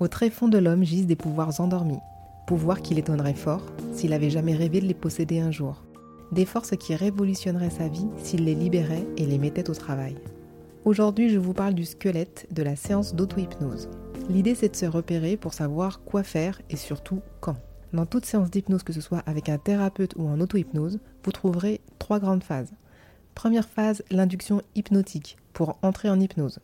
Au tréfonds de l'homme gisent des pouvoirs endormis, pouvoirs qui l'étonneraient fort s'il avait jamais rêvé de les posséder un jour. Des forces qui révolutionneraient sa vie s'il les libérait et les mettait au travail. Aujourd'hui, je vous parle du squelette de la séance d'auto-hypnose. L'idée, c'est de se repérer pour savoir quoi faire et surtout quand. Dans toute séance d'hypnose, que ce soit avec un thérapeute ou en auto-hypnose, vous trouverez trois grandes phases. Première phase, l'induction hypnotique, pour entrer en hypnose.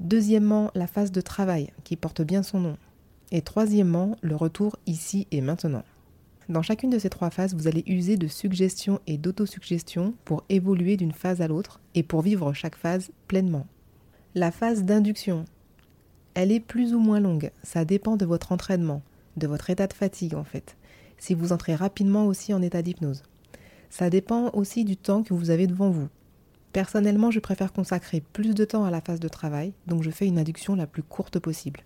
Deuxièmement, la phase de travail, qui porte bien son nom. Et troisièmement, le retour ici et maintenant. Dans chacune de ces trois phases, vous allez user de suggestion et d'autosuggestion pour évoluer d'une phase à l'autre et pour vivre chaque phase pleinement. La phase d'induction, elle est plus ou moins longue, ça dépend de votre entraînement, de votre état de fatigue en fait, si vous entrez rapidement aussi en état d'hypnose. Ça dépend aussi du temps que vous avez devant vous. Personnellement, je préfère consacrer plus de temps à la phase de travail, donc je fais une induction la plus courte possible.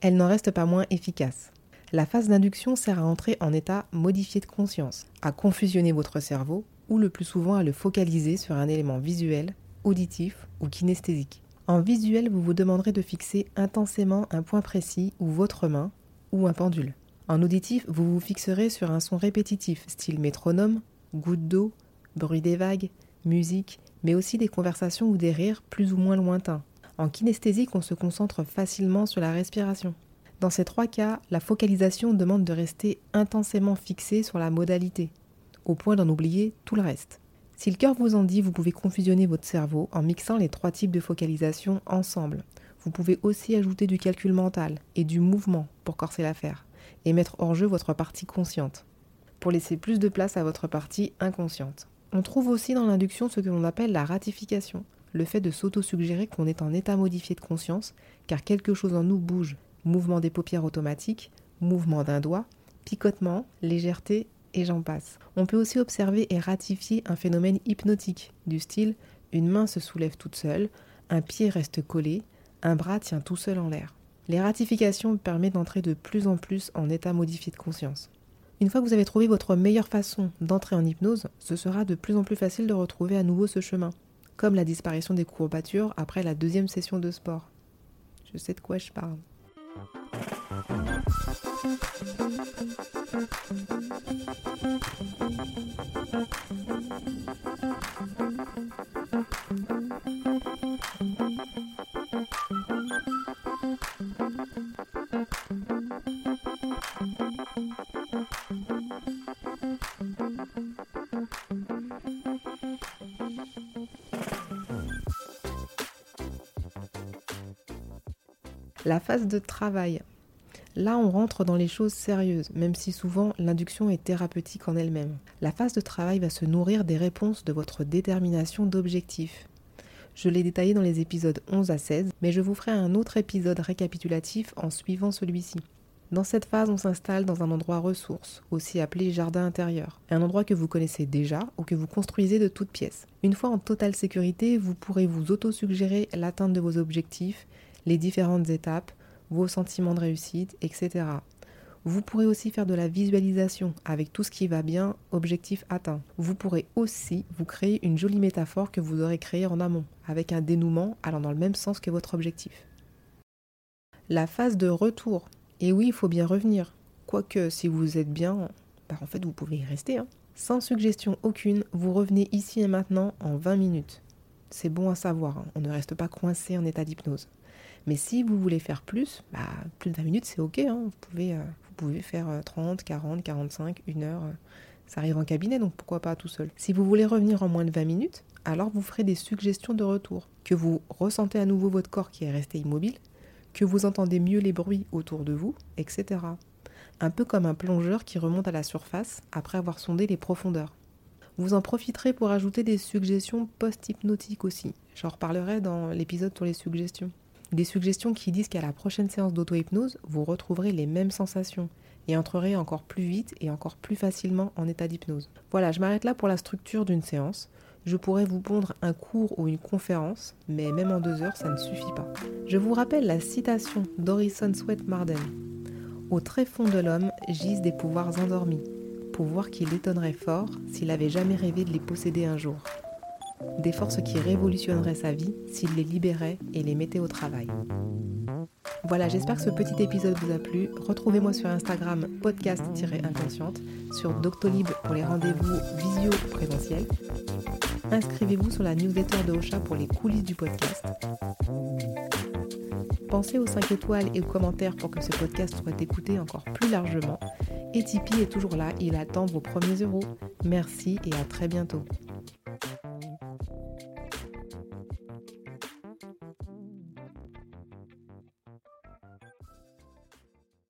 Elle n'en reste pas moins efficace. La phase d'induction sert à entrer en état modifié de conscience, à confusionner votre cerveau ou le plus souvent à le focaliser sur un élément visuel, auditif ou kinesthésique. En visuel, vous vous demanderez de fixer intensément un point précis ou votre main ou un pendule. En auditif, vous vous fixerez sur un son répétitif, style métronome, goutte d'eau, bruit des vagues, musique mais aussi des conversations ou des rires plus ou moins lointains. En kinesthésique, on se concentre facilement sur la respiration. Dans ces trois cas, la focalisation demande de rester intensément fixé sur la modalité, au point d'en oublier tout le reste. Si le cœur vous en dit, vous pouvez confusionner votre cerveau en mixant les trois types de focalisation ensemble. Vous pouvez aussi ajouter du calcul mental et du mouvement pour corser l'affaire, et mettre hors jeu votre partie consciente, pour laisser plus de place à votre partie inconsciente. On trouve aussi dans l'induction ce que l'on appelle la ratification, le fait de s'auto-suggérer qu'on est en état modifié de conscience, car quelque chose en nous bouge. Mouvement des paupières automatiques, mouvement d'un doigt, picotement, légèreté, et j'en passe. On peut aussi observer et ratifier un phénomène hypnotique, du style une main se soulève toute seule, un pied reste collé, un bras tient tout seul en l'air. Les ratifications permettent d'entrer de plus en plus en état modifié de conscience. Une fois que vous avez trouvé votre meilleure façon d'entrer en hypnose, ce sera de plus en plus facile de retrouver à nouveau ce chemin, comme la disparition des courbatures après la deuxième session de sport. Je sais de quoi je parle. La phase de travail. Là, on rentre dans les choses sérieuses, même si souvent l'induction est thérapeutique en elle-même. La phase de travail va se nourrir des réponses de votre détermination d'objectif. Je l'ai détaillé dans les épisodes 11 à 16, mais je vous ferai un autre épisode récapitulatif en suivant celui-ci. Dans cette phase, on s'installe dans un endroit ressource, aussi appelé jardin intérieur, un endroit que vous connaissez déjà ou que vous construisez de toutes pièces. Une fois en totale sécurité, vous pourrez vous auto-suggérer l'atteinte de vos objectifs les différentes étapes, vos sentiments de réussite, etc. Vous pourrez aussi faire de la visualisation avec tout ce qui va bien, objectif atteint. Vous pourrez aussi vous créer une jolie métaphore que vous aurez créée en amont, avec un dénouement allant dans le même sens que votre objectif. La phase de retour. Et oui, il faut bien revenir. Quoique, si vous êtes bien, bah, en fait, vous pouvez y rester. Hein. Sans suggestion aucune, vous revenez ici et maintenant en 20 minutes. C'est bon à savoir, hein. on ne reste pas coincé en état d'hypnose. Mais si vous voulez faire plus, bah, plus de 20 minutes, c'est OK. Hein. Vous, pouvez, euh, vous pouvez faire 30, 40, 45, 1 heure. Euh, ça arrive en cabinet, donc pourquoi pas tout seul. Si vous voulez revenir en moins de 20 minutes, alors vous ferez des suggestions de retour. Que vous ressentez à nouveau votre corps qui est resté immobile, que vous entendez mieux les bruits autour de vous, etc. Un peu comme un plongeur qui remonte à la surface après avoir sondé les profondeurs. Vous en profiterez pour ajouter des suggestions post-hypnotiques aussi. J'en reparlerai dans l'épisode sur les suggestions. Des suggestions qui disent qu'à la prochaine séance d'auto-hypnose, vous retrouverez les mêmes sensations, et entreraient encore plus vite et encore plus facilement en état d'hypnose. Voilà, je m'arrête là pour la structure d'une séance. Je pourrais vous pondre un cours ou une conférence, mais même en deux heures, ça ne suffit pas. Je vous rappelle la citation d'Orison Sweat Marden. Au très fond de l'homme gisent des pouvoirs endormis, pouvoirs qui l'étonneraient fort s'il avait jamais rêvé de les posséder un jour. Des forces qui révolutionneraient sa vie s'il les libérait et les mettait au travail. Voilà, j'espère que ce petit épisode vous a plu. Retrouvez-moi sur Instagram podcast-inconsciente, sur Doctolib pour les rendez-vous visio présentiels. Inscrivez-vous sur la newsletter de Ocha pour les coulisses du podcast. Pensez aux 5 étoiles et aux commentaires pour que ce podcast soit écouté encore plus largement. Et Tipeee est toujours là, il attend vos premiers euros. Merci et à très bientôt.